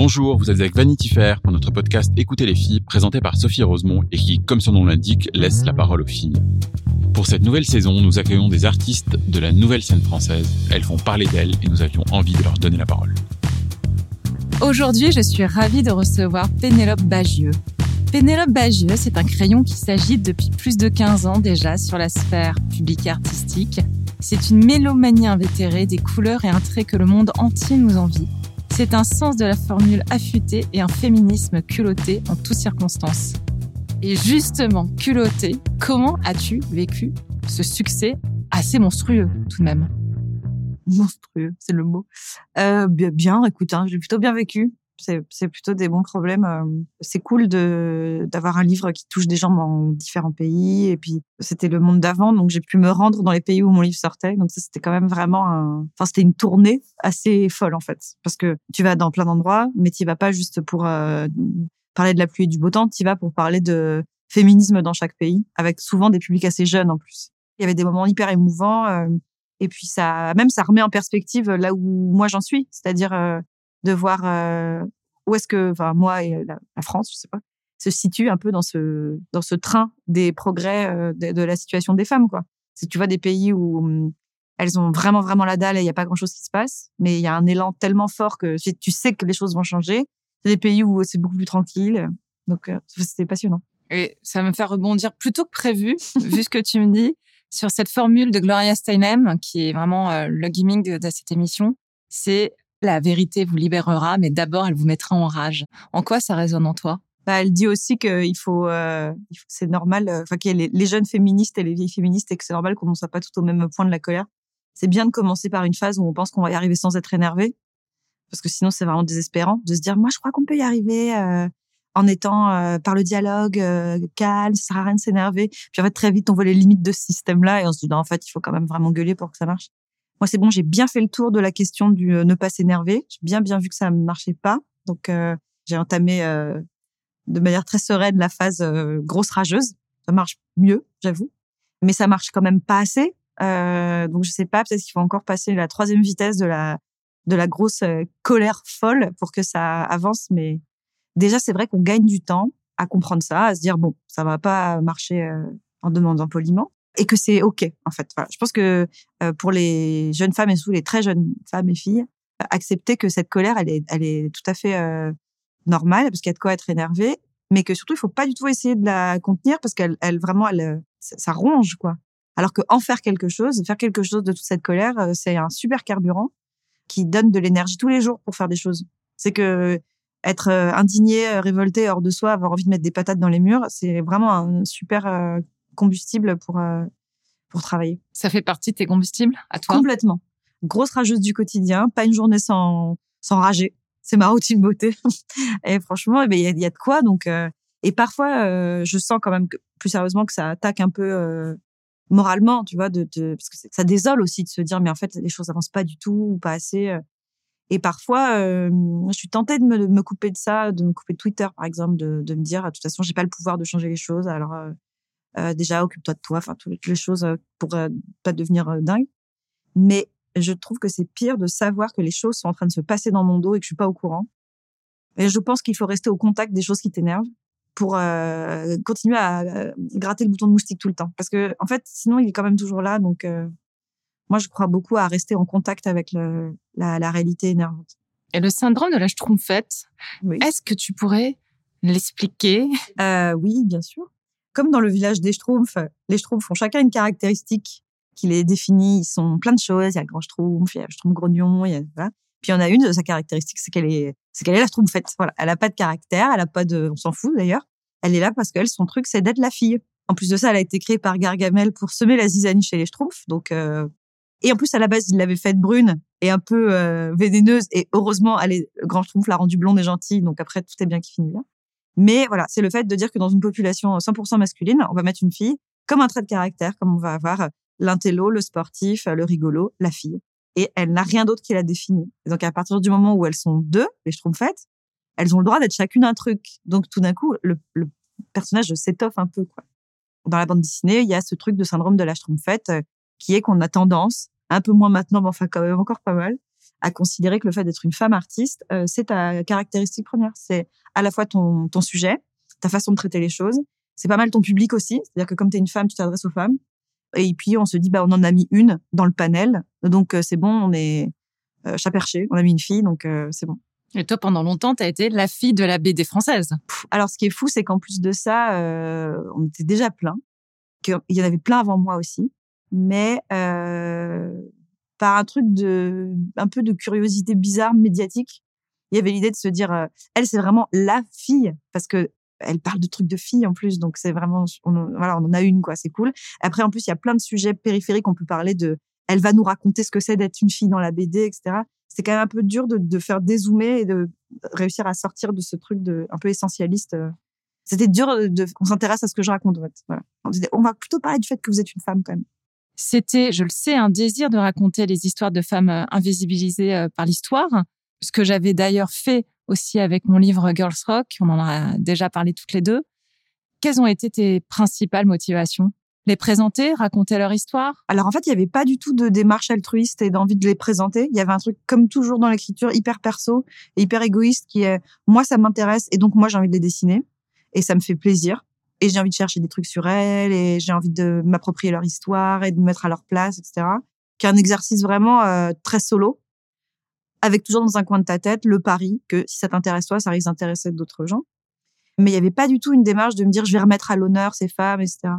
Bonjour, vous êtes avec Vanity Fair pour notre podcast Écoutez les filles, présenté par Sophie Rosemont et qui, comme son nom l'indique, laisse la parole aux filles. Pour cette nouvelle saison, nous accueillons des artistes de la nouvelle scène française. Elles font parler d'elles et nous avions envie de leur donner la parole. Aujourd'hui, je suis ravie de recevoir Pénélope Bagieux. Pénélope Bagieux, c'est un crayon qui s'agite depuis plus de 15 ans déjà sur la sphère publique artistique. C'est une mélomanie invétérée des couleurs et un trait que le monde entier nous envie. C'est un sens de la formule affûté et un féminisme culotté en toutes circonstances. Et justement, culotté, comment as-tu vécu ce succès assez monstrueux tout de même? Monstrueux, c'est le mot. Euh, bien, bien, écoute, hein, j'ai plutôt bien vécu. C'est, plutôt des bons problèmes. euh, C'est cool d'avoir un livre qui touche des gens dans différents pays. Et puis c'était le monde d'avant, donc j'ai pu me rendre dans les pays où mon livre sortait. Donc ça, c'était quand même vraiment un. Enfin, c'était une tournée assez folle en fait, parce que tu vas dans plein d'endroits, mais tu vas pas juste pour euh, parler de la pluie et du beau temps. Tu vas pour parler de féminisme dans chaque pays, avec souvent des publics assez jeunes en plus. Il y avait des moments hyper émouvants. euh, et puis ça, même ça remet en perspective là où moi j'en suis, c'est-à-dire de voir euh, où est-ce que, enfin moi et la, la France, je sais pas, se situe un peu dans ce dans ce train des progrès euh, de, la situation des femmes quoi. Si tu vois des pays où hum, elles ont vraiment vraiment la dalle et il y a pas grand chose qui se passe, mais il y a un élan tellement fort que tu tu sais que les choses vont changer. C'est des pays où c'est beaucoup plus tranquille, donc euh, c'était passionnant. Et ça me fait rebondir plutôt que prévu, vu ce que tu me dis, sur cette formule de Gloria Steinem, qui est vraiment euh, le gimmick de, de cette émission. C'est la vérité vous libérera, mais d'abord elle vous mettra en rage. En quoi ça résonne en toi? Bah, elle dit aussi qu'il faut, euh, c'est normal, euh, enfin les jeunes féministes et les vieilles féministes et que c'est normal qu'on ne soit pas tout au même point de la colère. C'est bien de commencer par une phase où on pense qu'on va y arriver sans être énervé, parce que sinon c'est vraiment désespérant de se dire moi je crois qu'on peut y arriver euh, en étant euh, par le dialogue euh, calme, ça sert à rien de s'énerver. Puis en fait très vite on voit les limites de ce système-là et on se dit non en fait il faut quand même vraiment gueuler pour que ça marche. Moi c'est bon, j'ai bien fait le tour de la question du euh, ne pas s'énerver. J'ai bien bien vu que ça ne marchait pas, donc euh, j'ai entamé euh, de manière très sereine la phase euh, grosse rageuse. Ça marche mieux, j'avoue, mais ça marche quand même pas assez. Euh, donc je sais pas, peut-être qu'il faut encore passer la troisième vitesse de la de la grosse euh, colère folle pour que ça avance. Mais déjà c'est vrai qu'on gagne du temps à comprendre ça, à se dire bon, ça va pas marcher en demandant poliment et que c'est ok en fait. Je pense que euh, pour les jeunes femmes et surtout les très jeunes femmes et filles, accepter que cette colère elle est elle est tout à fait euh, normale parce qu'il y a de quoi être énervé, mais que surtout il faut pas du tout essayer de la contenir parce qu'elle elle vraiment elle ça ronge quoi. Alors que en faire quelque chose, faire quelque chose de toute cette colère, euh, c'est un super carburant qui donne de l'énergie tous les jours pour faire des choses. C'est que être euh, indigné, euh, révolté, hors de soi, avoir envie de mettre des patates dans les murs, c'est vraiment un super combustible pour euh, pour travailler. Ça fait partie de tes combustibles à toi? Complètement. Grosse rageuse du quotidien, pas une journée sans sans rager. C'est ma routine beauté. et franchement, eh ben, il y, a, il y a de quoi. Donc, euh, et parfois, euh, je sens quand même que, plus sérieusement que ça attaque un peu euh, moralement, tu vois, de, de parce que ça désole aussi de se dire, mais en fait, les choses avancent pas du tout ou pas assez. Et parfois, je suis tentée de me, de me couper de ça, de me couper de Twitter, par exemple, de, de me dire, de toute façon, j'ai pas le pouvoir de changer les choses. Alors, euh, déjà, occupe-toi de toi, enfin, toutes les choses euh, pour euh, pas devenir euh, dingue. Mais je trouve que c'est pire de savoir que les choses sont en train de se passer dans mon dos et que je suis pas au courant. Et je pense qu'il faut rester au contact des choses qui t'énervent pour continuer à gratter le bouton de moustique tout le temps. Parce que en fait, sinon, il est quand même toujours là. Donc, moi, je crois beaucoup à rester en contact avec le, la, la réalité énervante. Et le syndrome de la schtroumpfette, Oui. est-ce que tu pourrais l'expliquer? Oui, bien sûr. Comme dans le village des Schtroumpfs, les Schtroumpfs ont chacun une caractéristique qui les définit. Ils sont plein de choses. Il y a le grand Schtroumpf, il y a le Schtroumpf grognon. Puis il y en a une sa caractéristique, c'est qu'elle est, c'est qu'elle est la Schtroumpfette. Voilà, elle a pas de caractère, elle a pas de, on s'en fout d'ailleurs. Elle est là parce qu'elle, son truc, c'est d'être la fille. En plus de ça, elle a été créée par Gargamel pour semer la zizanie chez les Schtroumpfs. Donc, euh, Et en plus, à la base, il l'avait faite brune et un peu euh, vénéneuse. Et heureusement, est, Grand Schtroumpf l'a rendue blonde et gentille. Donc après, tout est bien qui finit bien. Mais voilà, c'est le fait de dire que dans une population 100% masculine, on va mettre une fille comme un trait de caractère, comme on va avoir l'intello, le sportif, le rigolo, la fille. Et elle n'a rien d'autre qui la définit. donc à partir du moment où elles sont deux, les Schtroumpfettes, elles ont le droit d'être chacune un truc. Donc tout d'un coup, le, personnage s'étoffe un peu. quoi. Dans la bande dessinée, il y a ce truc de syndrome de la Schtroumpfette euh, qui est qu'on a tendance, un peu moins maintenant, mais enfin quand même encore pas mal, à considérer que le fait d'être une femme artiste, euh, c'est ta caractéristique première. C'est à la fois ton, ton sujet, ta façon de traiter les choses. C'est pas mal ton public aussi. C'est-à-dire que comme tu es une femme, tu t'adresses aux femmes. Et puis on se dit, bah on en a mis une dans le panel, donc euh, c'est bon, on est euh, chaperché, on a mis une fille, donc euh, c'est bon. Et toi, pendant longtemps, tu as été la fille de la BD française. Alors, ce qui est fou, c'est qu'en plus de ça, euh, on était déjà plein. Qu'il y en avait plein avant moi aussi. Mais euh, par un truc de, un peu de curiosité bizarre médiatique, il y avait l'idée de se dire, euh, elle, c'est vraiment la fille, parce que elle parle de trucs de fille en plus, donc c'est vraiment, on, voilà, on en a une quoi, c'est cool. Après, en plus, il y a plein de sujets périphériques. On peut parler de, elle va nous raconter ce que c'est d'être une fille dans la BD, etc. C'est quand même un peu dur de, de faire dézoomer et de réussir à sortir de ce truc de un peu essentialiste. C'était dur de, qu'on s'intéresse à ce que je raconte. En fait. On, on va plutôt parler du fait que vous êtes une femme quand même. C'était, je le sais, un désir de raconter les histoires de femmes euh, invisibilisées euh, par l'histoire. Ce que j'avais d'ailleurs fait aussi avec mon livre Girls Rock. On en a déjà parlé toutes les deux. Quelles ont été tes principales motivations? Les présenter, raconter leur histoire? Alors en fait, il n'y avait pas du tout de démarche altruiste et d'envie de les présenter. Il y avait un truc comme toujours dans l'écriture hyper perso et hyper égoïste qui est moi ça m'intéresse et donc moi j'ai envie de les dessiner et ça me fait plaisir et j'ai envie de chercher des trucs sur elles et j'ai envie de m'approprier leur histoire et de me mettre à leur place, etc. Qui est un exercice vraiment euh, très solo avec toujours dans un coin de ta tête le pari que si ça t'intéresse toi, ça risque d'intéresser d'autres gens. Mais il n'y avait pas du tout une démarche de me dire je vais remettre à l'honneur ces femmes, etc.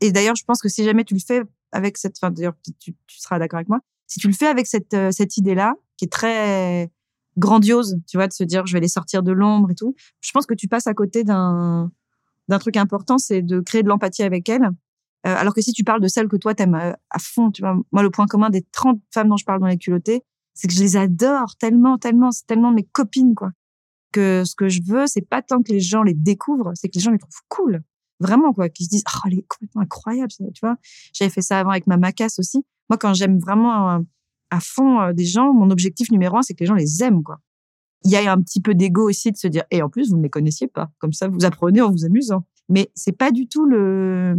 Et d'ailleurs, je pense que si jamais tu le fais avec cette, enfin d'ailleurs tu, tu seras d'accord avec moi, si tu le fais avec cette euh, cette idée-là, qui est très grandiose, tu vois, de se dire je vais les sortir de l'ombre et tout, je pense que tu passes à côté d'un d'un truc important, c'est de créer de l'empathie avec elles. Euh, alors que si tu parles de celles que toi t'aimes à, euh, à fond, tu vois, moi le point commun des 30 femmes dont je parle dans les culottés, c'est que je les adore tellement, tellement, c'est tellement mes copines quoi. Que ce que je veux, c'est pas tant que les gens les découvrent, c'est que les gens les trouvent cool vraiment quoi qui se disent oh elle est complètement incroyable tu vois j'avais fait ça avant avec ma macasse aussi moi quand j'aime vraiment euh, à fond des gens mon objectif numéro un c'est que les gens les aiment quoi il y a un petit peu d'ego aussi de se dire et en plus vous ne les connaissiez pas comme ça vous apprenez en vous amusant mais c'est pas du tout le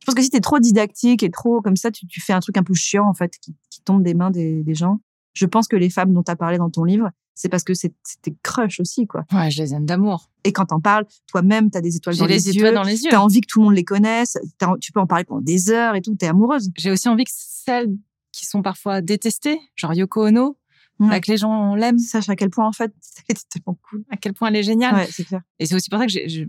je pense que si t'es trop didactique et trop comme ça tu, tu fais un truc un peu chiant en fait qui, qui tombe des mains des, des gens je pense que les femmes dont tu as parlé dans ton livre c'est parce que c'était crush aussi, quoi. Ouais, je les aime d'amour. Et quand t'en parles, toi-même, t'as des étoiles dans les, les yeux. dans les yeux. T'as envie que tout le monde les connaisse. Tu peux en parler pendant des heures et tout. T'es amoureuse. J'ai aussi envie que celles qui sont parfois détestées, genre Yoko Ono, ouais. Que les gens l'aiment. Sache à quel point, en fait, c'est tellement cool. À quel point elle est géniale. Ouais, c'est clair. Et c'est aussi pour ça que j'ai,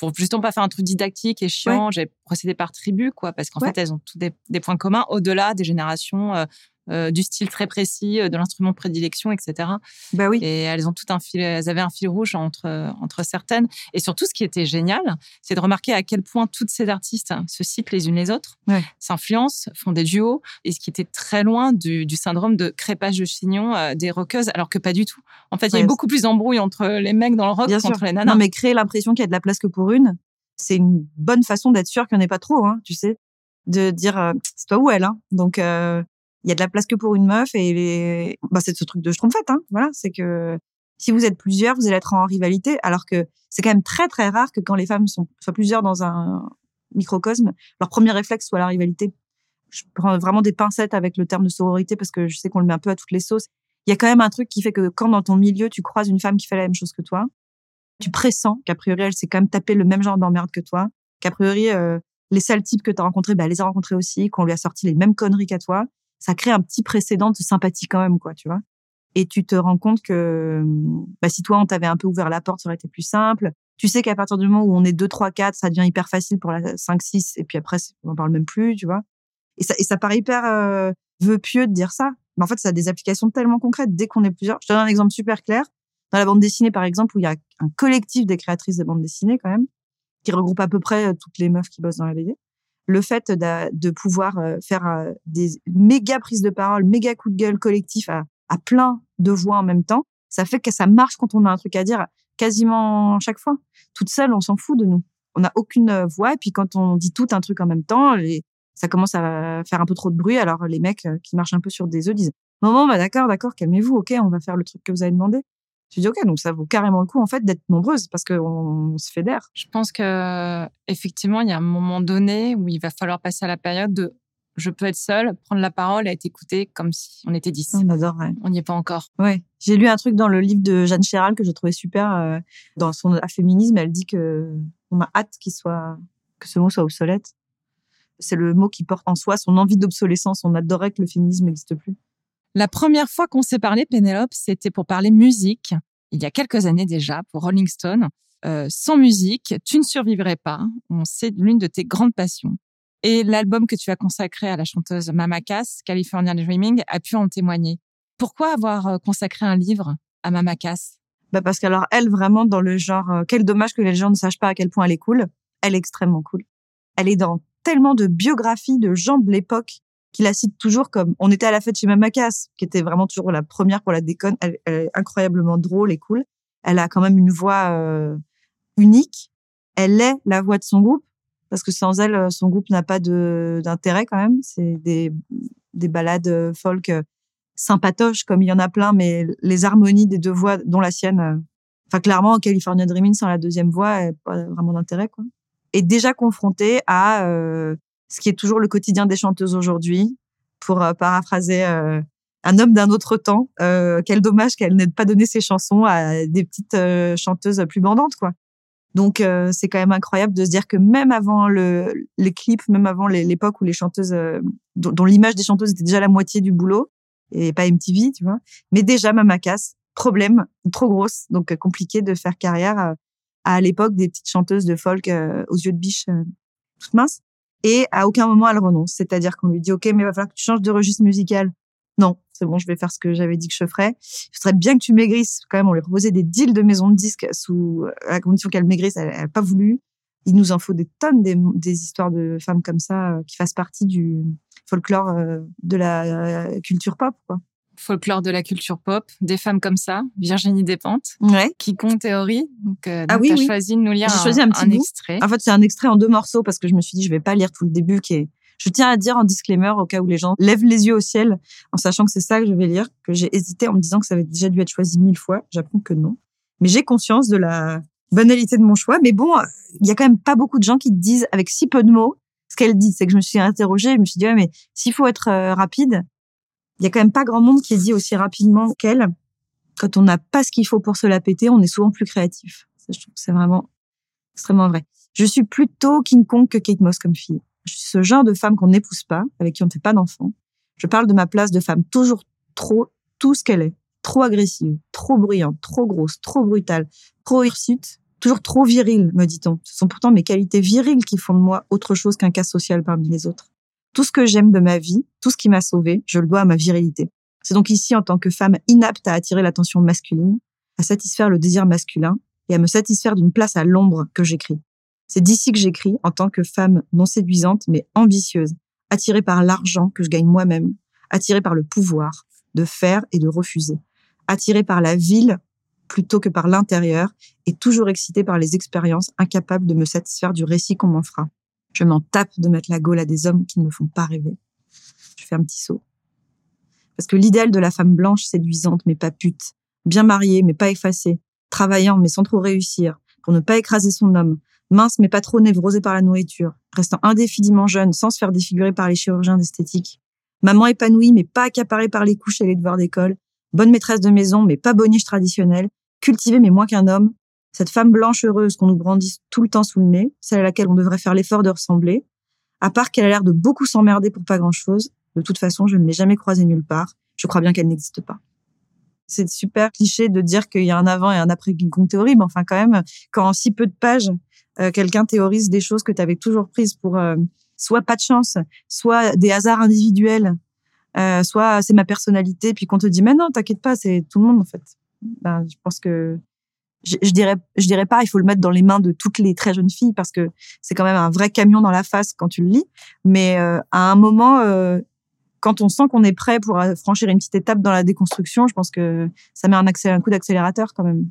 pour justement pas faire un truc didactique et chiant, ouais. j'ai procédé par tribu, quoi, parce qu'en fait, elles ont tous des, des points communs au-delà des générations, euh, euh, du style très précis, euh, de l'instrument de prédilection, etc. Bah oui. Et elles ont tout un fil, elles avaient un fil rouge entre entre certaines. Et surtout, ce qui était génial, c'est de remarquer à quel point toutes ces artistes se citent les unes les autres, ouais. s'influencent, font des duos, et ce qui était très loin du, du syndrome de crépage de chignon euh, des rockeuses, alors que pas du tout. En fait, il y a eu beaucoup plus d'embrouilles entre les mecs dans le rock qu'entre les nanas. Non, mais créer l'impression qu'il y a de la place que pour une, c'est une bonne façon d'être sûr qu'il n'y en ait pas trop, hein, tu sais, de dire euh, c'est toi ou elle, hein. Donc euh, il y a de la place que pour une meuf et bah, c'est ce truc de schtroumpfette, hein. Voilà, c'est que si vous êtes plusieurs, vous allez être en rivalité, alors que c'est quand même très très rare que quand les femmes sont plusieurs dans un microcosme, leur premier réflexe soit la rivalité. Je prends vraiment des pincettes avec le terme de sororité parce que je sais qu'on le met un peu à toutes les sauces. Il y a quand même un truc qui fait que quand dans ton milieu tu croises une femme qui fait la même chose que toi, tu pressens qu'a priori elle s'est quand même tapé le même genre d'emmerde que toi, qu'a priori euh, les sales types que tu as rencontrés, bah, elle les a rencontrés aussi, qu'on lui a sorti les mêmes conneries qu'à toi ça crée un petit précédent de sympathie quand même, quoi, tu vois. Et tu te rends compte que bah, si toi, on t'avait un peu ouvert la porte, ça aurait été plus simple. Tu sais qu'à partir du moment où on est 2, 3, 4, ça devient hyper facile pour la 5, 6, et puis après, on en parle même plus, tu vois. Et ça, et ça paraît hyper euh, vœu pieux de dire ça. Mais en fait, ça a des applications tellement concrètes dès qu'on est plusieurs. Je te donne un exemple super clair. Dans la bande dessinée, par exemple, où il y a un collectif des créatrices de bande dessinée, quand même, qui regroupe à peu près toutes les meufs qui bossent dans la BD le fait de, pouvoir euh, faire euh, des méga prises de parole, méga coups de gueule collectifs à, plein de voix en même temps, ça fait que ça marche quand on a un truc à dire quasiment chaque fois. Toute seule, on s'en fout de nous. On n'a aucune euh, voix. Et puis quand on dit tout un truc en même temps, ça commence à faire un peu trop de bruit. Alors les mecs qui marchent un peu sur des œufs disent non, non, bah d'accord, d'accord, calmez-vous, ok, on va faire le truc que vous avez demandé. Tu dis ok, donc ça vaut carrément le coup en fait d'être nombreuse parce qu'on se fédère. Je pense que effectivement, il y a un moment donné où il va falloir passer à la période de je peux être seule, prendre la parole et être écoutée comme si on était dix. On adore, On n'y est pas encore. Ouais. J'ai lu un truc dans le livre de Jeanne Chéral que je trouvais super. Euh, dans son féminisme, elle dit que on a hâte qu'il soit, que ce mot soit obsolète. C'est le mot qui porte en soi son envie d'obsolescence. On adorait que le féminisme n'existe plus. La première fois qu'on s'est parlé, Pénélope, c'était pour parler musique, il y a quelques années déjà, pour Rolling Stone. Euh, sans musique, tu ne survivrais pas. C'est l'une de tes grandes passions. Et l'album que tu as consacré à la chanteuse Mama Cass, California Dreaming, a pu en témoigner. Pourquoi avoir euh, consacré un livre à Mama Cass? Bah Parce qu'alors, elle, vraiment, dans le genre, euh, quel dommage que les gens ne sachent pas à quel point elle est cool. Elle est extrêmement cool. Elle est dans tellement de biographies de gens de l'époque qui la cite toujours comme on était à la fête chez Mamakas, qui était vraiment toujours la première pour la déconne. Elle, est incroyablement drôle et cool. Elle a quand même une voix euh, unique. Elle est la voix de son groupe parce que sans elle, son groupe n'a pas de d'intérêt quand même. C'est des des balades euh, folk euh, sympatoches comme il y en a plein, mais les harmonies des deux voix, dont la sienne. Enfin, clairement, California Dreaming sans la deuxième voix, pas vraiment d'intérêt quoi. Et déjà confrontée à ce qui est toujours le quotidien des chanteuses aujourd'hui, pour euh, paraphraser euh, un homme d'un autre temps. Euh, quel dommage qu'elle n'ait pas donné ses chansons à des petites chanteuses plus bandantes, quoi. Donc c'est quand même incroyable de se dire que même avant le, les clips, même avant l'époque où les chanteuses, dont, l'image des chanteuses était déjà la moitié du boulot et pas MTV, tu vois, mais déjà Mama Cass, problème, trop grosse, donc compliqué de faire carrière à, l'époque des petites chanteuses de folk aux yeux de biche toutes minces. Et à aucun moment elle renonce. C'est-à-dire qu'on lui dit, OK, mais il va falloir que tu changes de registre musical. Non, c'est bon, je vais faire ce que j'avais dit que je ferais. Il serait bien que tu maigrisses. Quand même, on lui proposait des deals de maison de disques sous la condition qu'elle maigrisse. Elle n'a pas voulu. Il nous en faut des tonnes des, des histoires de femmes comme ça euh, qui fassent partie du folklore euh, de la euh, culture pop. Quoi folklore de la culture pop, des femmes comme ça, Virginie Despentes, ouais. qui compte théorie. Donc, euh, ah oui, as choisi de nous lire un, choisi un, petit extrait. En fait, c'est un extrait en deux morceaux parce que je me suis dit, je vais pas lire tout le début qui est je tiens à dire en disclaimer au cas où les gens lèvent les yeux au ciel en sachant que c'est ça que je vais lire, que j'ai hésité en me disant que ça avait déjà dû être choisi mille fois. J'apprends que non. Mais j'ai conscience de la banalité de mon choix. Mais bon, il y a quand même pas beaucoup de gens qui disent avec si peu de mots ce qu'elle dit. C'est que je me suis interrogée, je me suis dit, ouais, mais s'il faut être euh, rapide, il y a quand même pas grand monde qui dit aussi rapidement qu'elle. Quand on n'a pas ce qu'il faut pour se la péter, on est souvent plus créatif. je trouve que c'est vraiment extrêmement vrai. Je suis plutôt King Kong que Kate Moss comme fille. Je suis ce genre de femme qu'on n'épouse pas, avec qui on ne fait pas d'enfants. Je parle de ma place de femme toujours trop tout ce qu'elle est. Trop agressive, trop bruyante, trop grosse, trop brutale, trop hirsute, toujours trop virile, me dit-on. Ce sont pourtant mes qualités viriles qui font de moi autre chose qu'un cas social parmi les autres. Tout ce que j'aime de ma vie, tout ce qui m'a sauvée, je le dois à ma virilité. C'est donc ici, en tant que femme inapte à attirer l'attention masculine, à satisfaire le désir masculin et à me satisfaire d'une place à l'ombre que j'écris. C'est d'ici que j'écris en tant que femme non séduisante mais ambitieuse, attirée par l'argent que je gagne moi-même, attirée par le pouvoir de faire et de refuser, attirée par la ville plutôt que par l'intérieur et toujours excitée par les expériences incapables de me satisfaire du récit qu'on m'en fera. Je m'en tape de mettre la gaule à des hommes qui ne me font pas rêver. Je fais un petit saut. Parce que l'idéal de la femme blanche séduisante mais pas pute, bien mariée mais pas effacée, travaillant mais sans trop réussir, pour ne pas écraser son homme, mince mais pas trop névrosée par la nourriture, restant indéfiniment jeune sans se faire défigurer par les chirurgiens d'esthétique, maman épanouie mais pas accaparée par les couches et les devoirs d'école, bonne maîtresse de maison mais pas boniche traditionnelle, cultivée mais moins qu'un homme, cette femme blanche heureuse qu'on nous brandit tout le temps sous le nez, celle à laquelle on devrait faire l'effort de ressembler, à part qu'elle a l'air de beaucoup s'emmerder pour pas grand-chose, de toute façon, je ne l'ai jamais croisée nulle part. Je crois bien qu'elle n'existe pas. C'est super cliché de dire qu'il y a un avant et un après King Kong théorie, mais enfin quand même, quand en si peu de pages, euh, quelqu'un théorise des choses que tu avais toujours prises pour euh, soit pas de chance, soit des hasards individuels, euh, soit c'est ma personnalité, puis qu'on te dit mais non, t'inquiète pas, c'est tout le monde en fait. Ben, je pense que je, je, dirais, je dirais pas, il faut le mettre dans les mains de toutes les très jeunes filles parce que c'est quand même un vrai camion dans la face quand tu le lis. Mais euh, à un moment, euh, quand on sent qu'on est prêt pour euh, franchir une petite étape dans la déconstruction, je pense que ça met un, accès, un coup d'accélérateur quand même.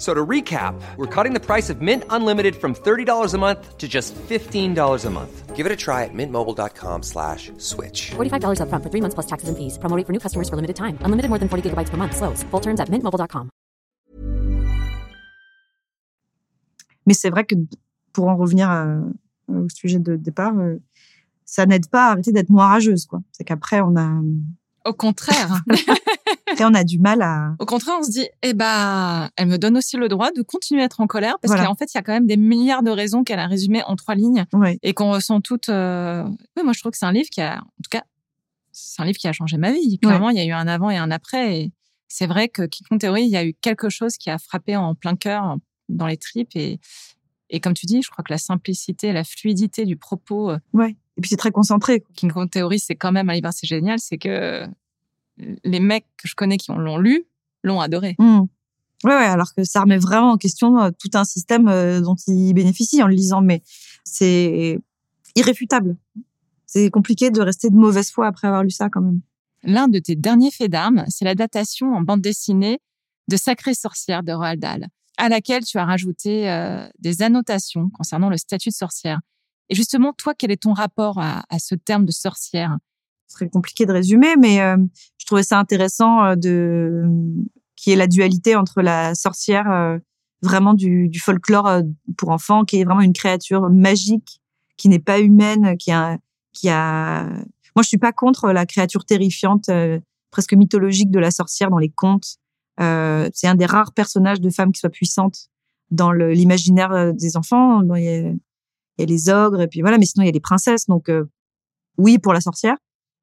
So to recap, we're cutting the price of Mint Unlimited from $30 a month to just $15 a month. Give it a try at mintmobile.com slash switch. $45 upfront for three months plus taxes and fees. Promoting for new customers for limited time. Unlimited more than 40 gigabytes per month. Slows. Full terms at mintmobile.com. Mais c'est vrai que pour en revenir à, euh, au sujet de départ, euh, ça n'aide pas à arrêter d'être moirageuse, quoi. C'est qu'après, on a... Au contraire. Après, on a du mal à... Au contraire, on se dit, eh ben, elle me donne aussi le droit de continuer à être en colère parce Voilà. qu'en fait, il y a quand même des milliards de raisons qu'elle a résumées en trois lignes Ouais. et qu'on ressent toutes. euh, Oui, moi, je trouve que c'est un livre qui a, en tout cas, c'est un livre qui a changé ma vie. Clairement, il y a eu un avant et un après. Et c'est vrai que Quiconque Théorie, il y a eu quelque chose qui a frappé en plein cœur, dans les tripes. Et, et comme tu dis, je crois que la simplicité, la fluidité du propos, euh, Ouais. Et puis c'est très concentré. King Kong Theory, c'est quand même un livre assez génial, c'est que les mecs que je connais qui l'ont lu l'ont adoré. Hmm. Ouais, ouais, alors que ça remet vraiment en question euh, tout un système euh, dont ils bénéficient en le lisant, mais c'est irréfutable. C'est compliqué de rester de mauvaise foi après avoir lu ça quand même. L'un de tes derniers faits d'armes, c'est la datation en bande dessinée de Sacrée sorcière de Roald Dahl, à laquelle tu as rajouté euh, des annotations concernant le statut de sorcière. Et justement, toi, quel est ton rapport à, ce terme de sorcière? Ce serait compliqué de résumer, mais euh, je trouvais ça intéressant euh, de qui est la dualité entre la sorcière euh, vraiment du, folklore pour enfants, qui est vraiment une créature magique, qui n'est pas humaine, qui a, qui a. Moi, je suis pas contre la créature terrifiante, presque mythologique de la sorcière dans les contes. C'est un des rares personnages de femmes qui soit puissante dans l'imaginaire des enfants. Il y a les ogres et puis voilà, mais sinon il y a les princesses. Donc euh, oui pour la sorcière,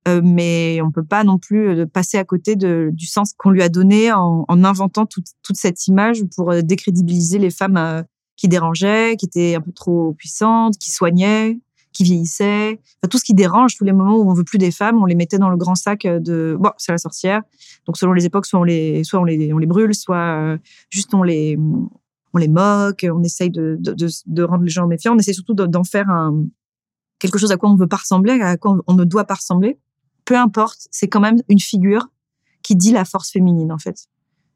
euh, mais on peut pas non plus euh, passer à côté du sens qu'on lui a donné en, en inventant toute, cette image pour décrédibiliser les femmes qui dérangeaient, qui étaient un peu trop puissantes, qui soignaient, qui vieillissaient. Tout ce qui dérange, tous les moments où on veut plus des femmes, on les mettait dans le grand sac de bon, c'est la sorcière. Donc selon les époques, soit on les, soit on les, on les brûle, soit juste on les, on les moque, on essaye de, de, de, de rendre les gens méfiants. On essaie surtout de- d'en faire un quelque chose à quoi on veut pas ressembler, à quoi on ne doit pas ressembler. Peu importe, c'est quand même une figure qui dit la force féminine en fait.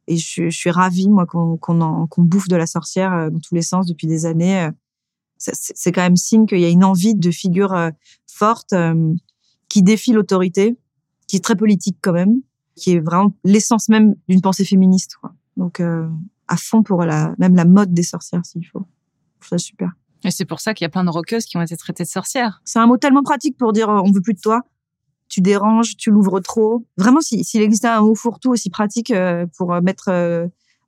Et je, je suis ravie moi qu'on qu'on bouffe de la sorcière euh, dans tous les sens depuis des années. euh. C'est quand même signe qu'il y a une envie de figure euh, forte qui défie l'autorité, qui est très politique quand même, qui est vraiment l'essence même d'une pensée féministe. Quoi. Donc euh, à fond pour la même la mode des sorcières s'il faut. Je trouve ça super. Et c'est pour ça qu'il y a plein de rockeuses qui ont été traitées de sorcières. C'est un mot tellement pratique pour dire euh, on veut plus de toi. Tu déranges, tu l'ouvres trop. Vraiment, si- s'il existait un mot fourre-tout aussi pratique euh, pour euh, mettre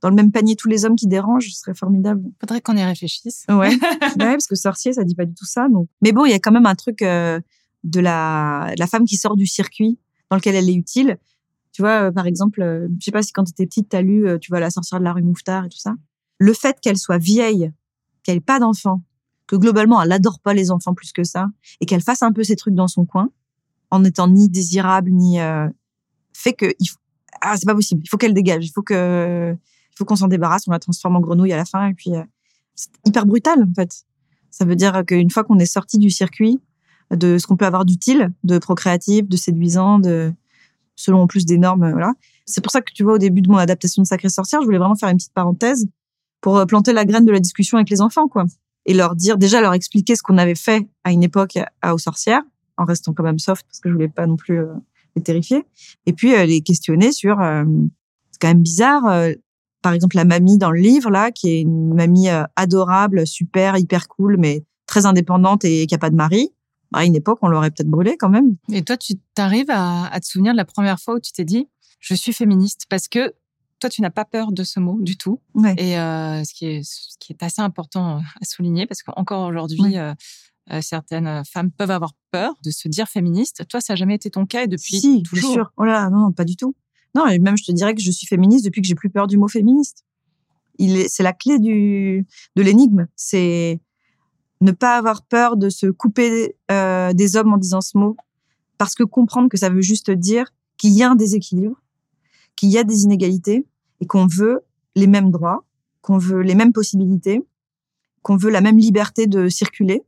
dans le même panier tous les hommes qui dérangent, ce serait formidable. Faudrait qu'on y réfléchisse. Ouais. ouais, parce que sorcier, ça dit pas du tout ça. Donc. Mais bon, il y a quand même un truc euh, de la, de la femme qui sort du circuit dans lequel elle est utile. Tu vois, euh, par exemple, euh, je sais pas si quand tu étais petite, tu as lu, euh, tu vois, La sorcière de la rue Mouffetard et tout ça. Le fait qu'elle soit vieille, qu'elle ait pas d'enfants, que globalement, elle adore pas les enfants plus que ça, et qu'elle fasse un peu ses trucs dans son coin, en étant ni désirable, ni... fait que... Ah, c'est pas possible. Il faut qu'elle dégage. Il faut que... Il faut qu'on s'en débarrasse. On la transforme en grenouille à la fin, et puis... c'est hyper brutal, en fait. Ça veut dire qu'une fois qu'on est sorti du circuit de ce qu'on peut avoir d'utile, de procréatif, de séduisant, de selon en plus des normes, euh, voilà. C'est pour ça que tu vois au début de mon adaptation de Sacrée Sorcière, je voulais vraiment faire une petite parenthèse pour euh, planter la graine de la discussion avec les enfants, quoi, et leur dire déjà leur expliquer ce qu'on avait fait à une époque à, aux sorcières, en restant quand même soft parce que je voulais pas non plus euh, les terrifier, et puis les questionner sur euh, c'est quand même bizarre. par exemple, la mamie dans le livre, là, qui est une mamie adorable, super, hyper cool, mais très indépendante et qui a pas de mari. À une époque, on l'aurait peut-être brûlée quand même. Et toi, tu t'arrives à, à te souvenir de la première fois où tu t'es dit je suis féministe parce que toi, tu n'as pas peur de ce mot du tout. Ouais. Et euh, ce, qui est, ce qui est assez important à souligner parce qu'encore aujourd'hui, euh, euh, certaines femmes peuvent avoir peur de se dire féministe. Toi, ça n'a jamais été ton cas et depuis si, toujours. bien sûr. Oh là là, non, pas du tout. Non, et même je te dirais que je suis féministe depuis que j'ai plus peur du mot féministe. Il est, c'est la clé du de l'énigme. C'est ne pas avoir peur de se couper euh, des hommes en disant ce mot, parce que comprendre que ça veut juste dire qu'il y a un déséquilibre, qu'il y a des inégalités et qu'on veut les mêmes droits, qu'on veut les mêmes possibilités, qu'on veut la même liberté de circuler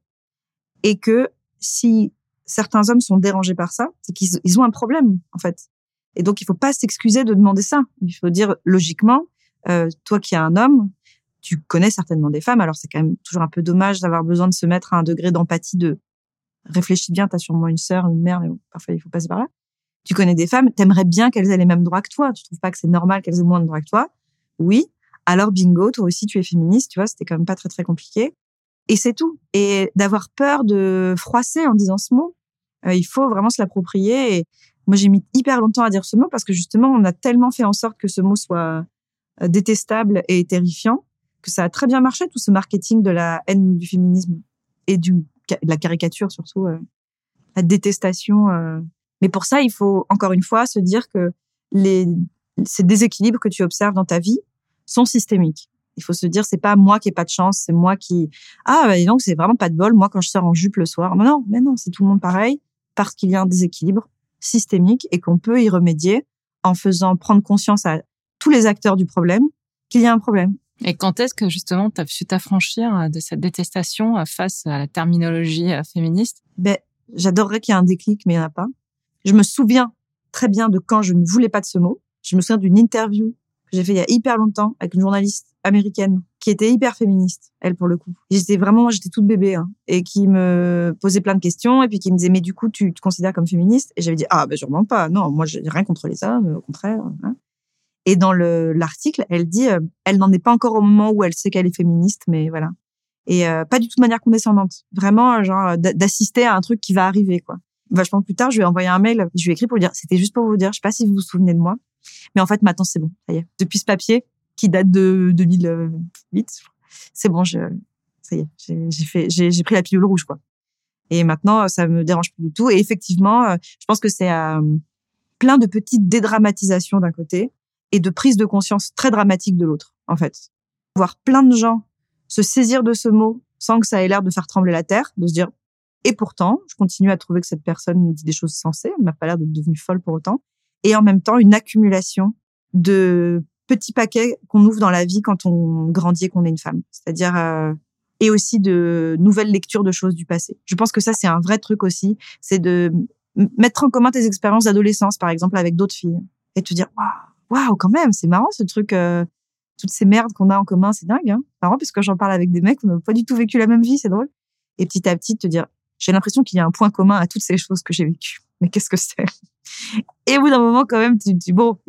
et que si certains hommes sont dérangés par ça, c'est qu'ils ils ont un problème en fait. Et donc il faut pas s'excuser de demander ça. Il faut dire logiquement, euh, toi qui es un homme, tu connais certainement des femmes. Alors c'est quand même toujours un peu dommage d'avoir besoin de se mettre à un degré d'empathie de réfléchis bien, t'as sûrement une sœur, une mère, mais parfois il faut passer par là. Tu connais des femmes, t'aimerais bien qu'elles aient les mêmes droits que toi. Tu trouves pas que c'est normal qu'elles aient moins de droits que toi? Oui. Alors bingo, toi aussi tu es féministe, tu vois, c'était quand même pas très très compliqué. Et c'est tout. Et d'avoir peur de froisser en disant ce mot, euh, il faut vraiment se l'approprier. Et moi, j'ai mis hyper longtemps à dire ce mot parce que justement, on a tellement fait en sorte que ce mot soit euh, détestable et terrifiant que ça a très bien marché, tout ce marketing de la haine du féminisme et du, de la caricature surtout, euh, la détestation. Mais pour ça, il faut encore une fois se dire que les, ces déséquilibres que tu observes dans ta vie sont systémiques. Il faut se dire, c'est pas moi qui ai pas de chance, c'est moi qui, ah, bah, donc c'est vraiment pas de bol. Moi, quand je sors en jupe le soir, mais non, mais non, c'est tout le monde pareil parce qu'il y a un déséquilibre systémique et qu'on peut y remédier en faisant prendre conscience à tous les acteurs du problème qu'il y a un problème. Et quand est-ce que justement tu as su t'affranchir de cette détestation face à la terminologie euh, féministe? Ben, j'adorerais qu'il y ait un déclic, mais il n'y en a pas. Je me souviens très bien de quand je ne voulais pas de ce mot. Je me souviens d'une interview que j'ai fait il y a hyper longtemps avec une journaliste américaine qui était hyper féministe, elle pour le coup. J'étais vraiment, j'étais toute bébé, hein, et qui me posait plein de questions et puis qui me disait mais du coup tu te considères comme féministe? Et j'avais dit ah ben sûrement pas, non, moi j'ai rien contre les hommes, au contraire. Hein. Et dans le l'article, elle dit euh, elle n'en est pas encore au moment où elle sait qu'elle est féministe, mais voilà. Et euh, pas du tout de manière condescendante, vraiment genre d'assister à un truc qui va arriver quoi. Vachement plus tard, je lui ai envoyé un mail, je lui ai écrit pour lui dire c'était juste pour vous dire, je sais pas si vous vous souvenez de moi, mais en fait maintenant c'est bon, ça y est. Depuis ce papier, qui date de 2008. C'est bon, je, ça y est, j'ai pris la pilule rouge, quoi. Et maintenant, ça me dérange plus du tout. Et effectivement, euh, je pense que c'est euh, plein de petites dédramatisations d'un côté et de prise de conscience très dramatique de l'autre, en fait. Voir plein de gens se saisir de ce mot sans que ça ait l'air de faire trembler la terre, de se dire, et pourtant, je continue à trouver que cette personne dit des choses sensées, elle n'a pas l'air d'être devenue folle pour autant. Et en même temps, une accumulation de petit paquet qu'on ouvre dans la vie quand on grandit et qu'on est une femme. C'est-à-dire euh, et aussi de nouvelles lectures de choses du passé. Je pense que ça c'est un vrai truc aussi, c'est de mettre en commun tes expériences d'adolescence par exemple avec d'autres filles et te dire waouh waouh quand même c'est marrant ce truc euh, toutes ces merdes qu'on a en commun c'est dingue hein. Marrant parce que j'en parle avec des mecs on n'a pas du tout vécu la même vie c'est drôle. Et petit à petit te dire j'ai l'impression qu'il y a un point commun à toutes ces choses que j'ai vécues. Mais qu'est-ce que c'est? Et au bout d'un moment quand même tu te dis bon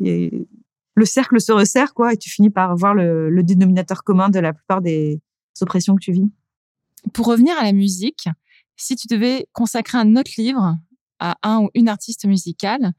le cercle se resserre, quoi, et tu finis par voir le, dénominateur commun de la plupart des oppressions que tu vis. Pour revenir à la musique, si tu devais consacrer un autre livre à un ou une artiste musicale,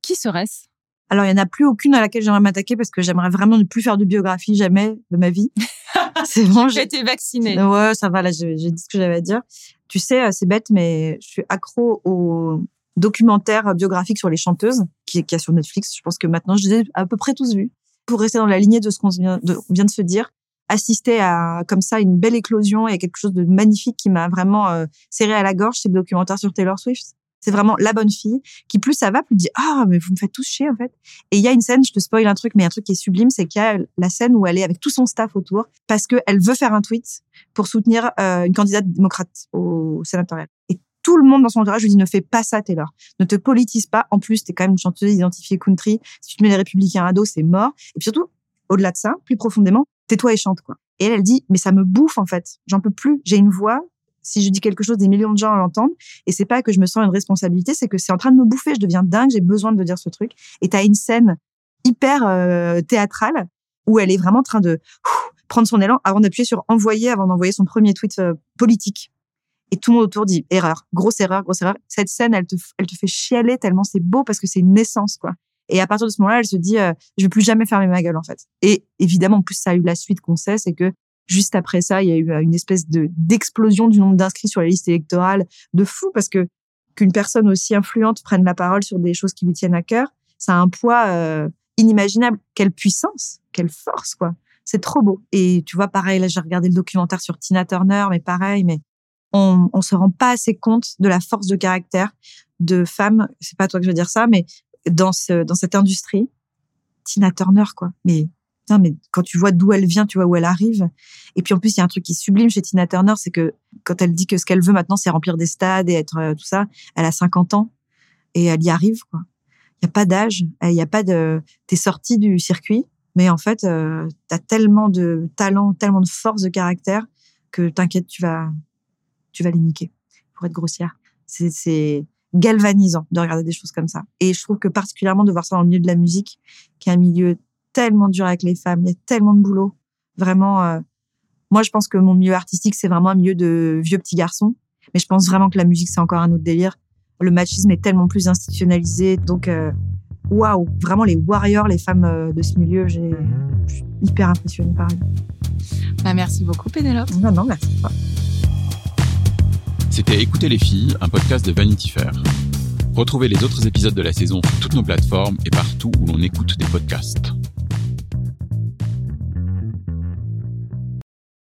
qui serait-ce? Alors, il n'y en a plus aucune à laquelle j'aimerais m'attaquer parce que j'aimerais vraiment ne plus faire de biographie jamais de ma vie. c'est bon. J'ai été vaccinée. Ouais, ça va, là, j'ai dit ce que j'avais à dire. Tu sais, euh, c'est bête, mais je suis accro au documentaire biographique sur les chanteuses qui, est a sur Netflix. Je pense que maintenant, je les ai à peu près tous vus. Pour rester dans la lignée de ce qu'on vient de, vient de se dire, assister à comme ça une belle éclosion et quelque chose de magnifique qui m'a vraiment euh, serré à la gorge, c'est le documentaire sur Taylor Swift. C'est vraiment la bonne fille qui plus ça va, plus dit ah mais vous me faites tous chier en fait. Et il y a une scène, je te spoil un truc, mais un truc qui est sublime, c'est qu'il y a la scène où elle est avec tout son staff autour parce que elle veut faire un tweet pour soutenir euh, une candidate démocrate au sénatorial. Et tout le monde dans son entourage lui dit ne fais pas ça Taylor, ne te politise pas. En plus, t'es quand même une chanteuse identifiée country. Si tu te mets les républicains à dos, c'est mort. Et puis surtout, au-delà de ça, plus profondément, tais-toi et chante quoi. Et elle, elle dit mais ça me bouffe en fait. J'en peux plus. J'ai une voix. Si je dis quelque chose, des millions de gens l'entendent. Et c'est pas que je me sens une responsabilité, c'est que c'est en train de me bouffer. Je deviens dingue. J'ai besoin de dire ce truc. Et t'as une scène hyper euh, théâtrale où elle est vraiment en train de prendre son élan avant d'appuyer sur envoyer, avant d'envoyer son premier tweet euh, politique. Et tout le monde autour dit erreur, grosse erreur, grosse erreur. Cette scène, elle te, elle te fait chialer tellement c'est beau parce que c'est une naissance, quoi. Et à partir de ce moment-là, elle se dit, euh, je vais plus jamais fermer ma gueule, en fait. Et évidemment, en plus, ça a eu la suite qu'on sait, c'est que juste après ça, il y a eu euh, une espèce de d'explosion du nombre d'inscrits sur les listes électorales de fou parce que qu'une personne aussi influente prenne la parole sur des choses qui lui tiennent à cœur, ça a un poids euh, inimaginable. Quelle puissance, quelle force, quoi. C'est trop beau. Et tu vois, pareil, là, j'ai regardé le documentaire sur Tina Turner, mais pareil, mais on, on se rend pas assez compte de la force de caractère de femmes. C'est pas toi que je veux dire ça, mais dans ce, dans cette industrie, Tina Turner, quoi. Mais mais quand tu vois d'où elle vient, tu vois où elle arrive. Et puis en plus, il y a un truc qui sublime chez Tina Turner, c'est que quand elle dit que ce qu'elle veut maintenant, c'est remplir des stades et être euh, tout ça, elle a 50 ans et elle y arrive. Il y a pas d'âge, il y a pas de. T'es sorti du circuit, mais en fait, euh, t'as tellement de talent, tellement de force de caractère que t'inquiète, tu vas, tu vas les niquer. Pour être grossière, c'est galvanisant de regarder des choses comme ça. Et je trouve que particulièrement de voir ça dans le milieu de la musique, qui est un milieu tellement dur avec les femmes, il y a tellement de boulot. Vraiment, euh, moi je pense que mon milieu artistique c'est vraiment un milieu de vieux petits garçons, mais je pense vraiment que la musique c'est encore un autre délire. Le machisme est tellement plus institutionnalisé, donc euh, waouh, vraiment les warriors, les femmes euh, de ce milieu, j'ai je suis hyper impressionnée par elles. Bah, merci beaucoup, Pénélope. Non, non, merci. pas. C'était Écoutez les filles, un podcast de Vanity Fair. Retrouvez les autres épisodes de la saison sur toutes nos plateformes et partout où l'on écoute des podcasts.